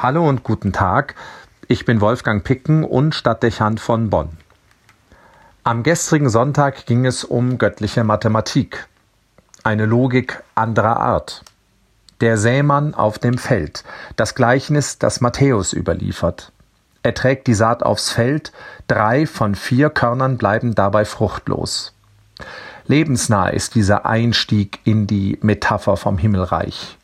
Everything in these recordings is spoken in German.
Hallo und guten Tag. Ich bin Wolfgang Picken und Stadtdechant von Bonn. Am gestrigen Sonntag ging es um göttliche Mathematik. Eine Logik anderer Art. Der Sämann auf dem Feld. Das Gleichnis, das Matthäus überliefert. Er trägt die Saat aufs Feld, drei von vier Körnern bleiben dabei fruchtlos. Lebensnah ist dieser Einstieg in die Metapher vom Himmelreich.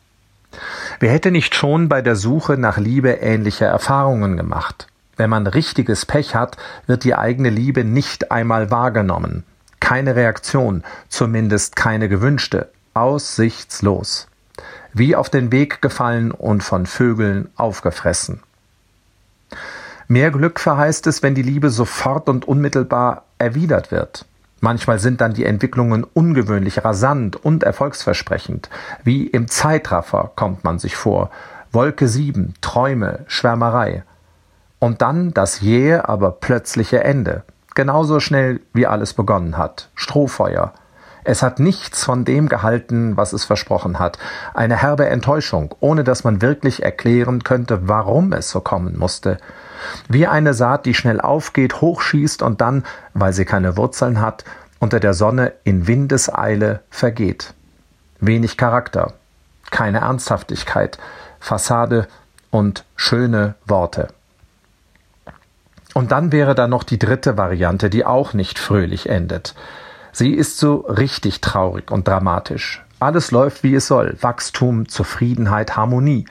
Wer hätte nicht schon bei der Suche nach Liebe ähnliche Erfahrungen gemacht? Wenn man richtiges Pech hat, wird die eigene Liebe nicht einmal wahrgenommen. Keine Reaktion, zumindest keine gewünschte, aussichtslos. Wie auf den Weg gefallen und von Vögeln aufgefressen. Mehr Glück verheißt es, wenn die Liebe sofort und unmittelbar erwidert wird. Manchmal sind dann die Entwicklungen ungewöhnlich rasant und erfolgsversprechend. Wie im Zeitraffer kommt man sich vor. Wolke 7, Träume, Schwärmerei. Und dann das jähe, aber plötzliche Ende. Genauso schnell, wie alles begonnen hat. Strohfeuer. Es hat nichts von dem gehalten, was es versprochen hat. Eine herbe Enttäuschung, ohne dass man wirklich erklären könnte, warum es so kommen musste. Wie eine Saat, die schnell aufgeht, hochschießt und dann, weil sie keine Wurzeln hat, unter der Sonne in Windeseile vergeht. Wenig Charakter, keine Ernsthaftigkeit, Fassade und schöne Worte. Und dann wäre da noch die dritte Variante, die auch nicht fröhlich endet. Sie ist so richtig traurig und dramatisch. Alles läuft wie es soll. Wachstum, Zufriedenheit, Harmonie.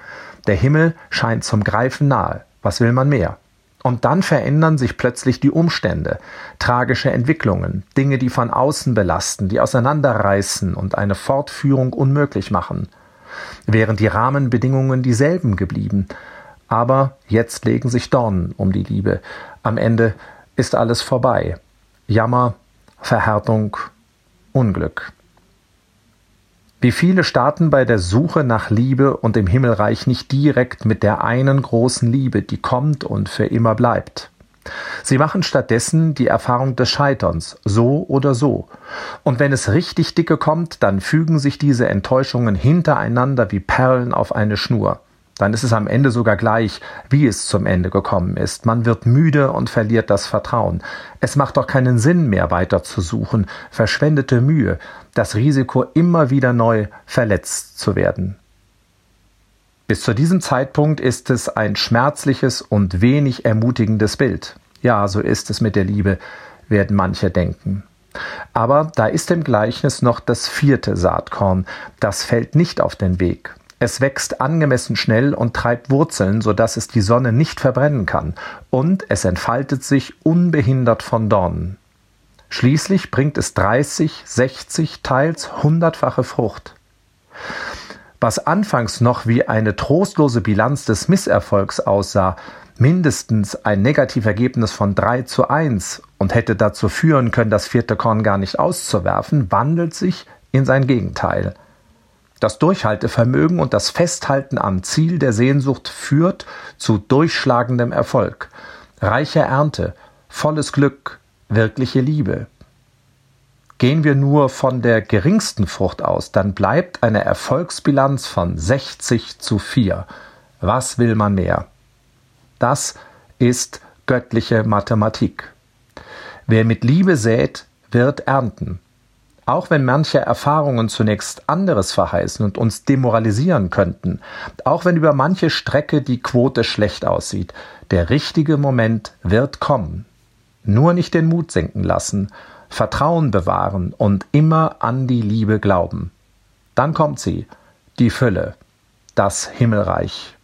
Der Himmel scheint zum Greifen nahe. Was will man mehr? Und dann verändern sich plötzlich die Umstände, tragische Entwicklungen, Dinge, die von außen belasten, die auseinanderreißen und eine Fortführung unmöglich machen. Wären die Rahmenbedingungen dieselben geblieben, aber jetzt legen sich Dornen um die Liebe. Am Ende ist alles vorbei. Jammer, Verhärtung, Unglück. Wie viele starten bei der Suche nach Liebe und dem Himmelreich nicht direkt mit der einen großen Liebe, die kommt und für immer bleibt. Sie machen stattdessen die Erfahrung des Scheiterns, so oder so. Und wenn es richtig dicke kommt, dann fügen sich diese Enttäuschungen hintereinander wie Perlen auf eine Schnur dann ist es am Ende sogar gleich, wie es zum Ende gekommen ist. Man wird müde und verliert das Vertrauen. Es macht doch keinen Sinn mehr weiter zu suchen, verschwendete Mühe, das Risiko immer wieder neu verletzt zu werden. Bis zu diesem Zeitpunkt ist es ein schmerzliches und wenig ermutigendes Bild. Ja, so ist es mit der Liebe, werden manche denken. Aber da ist im Gleichnis noch das vierte Saatkorn, das fällt nicht auf den Weg. Es wächst angemessen schnell und treibt Wurzeln, sodass es die Sonne nicht verbrennen kann, und es entfaltet sich unbehindert von Dornen. Schließlich bringt es 30, 60, teils hundertfache Frucht. Was anfangs noch wie eine trostlose Bilanz des Misserfolgs aussah, mindestens ein Negativergebnis von 3 zu 1 und hätte dazu führen können, das vierte Korn gar nicht auszuwerfen, wandelt sich in sein Gegenteil. Das Durchhaltevermögen und das Festhalten am Ziel der Sehnsucht führt zu durchschlagendem Erfolg, reicher Ernte, volles Glück, wirkliche Liebe. Gehen wir nur von der geringsten Frucht aus, dann bleibt eine Erfolgsbilanz von 60 zu 4. Was will man mehr? Das ist göttliche Mathematik. Wer mit Liebe sät, wird ernten. Auch wenn manche Erfahrungen zunächst anderes verheißen und uns demoralisieren könnten, auch wenn über manche Strecke die Quote schlecht aussieht, der richtige Moment wird kommen. Nur nicht den Mut sinken lassen, Vertrauen bewahren und immer an die Liebe glauben. Dann kommt sie, die Fülle, das Himmelreich.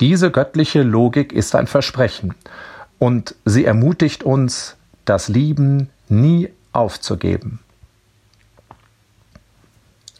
Diese göttliche Logik ist ein Versprechen und sie ermutigt uns, das Lieben nie aufzugeben.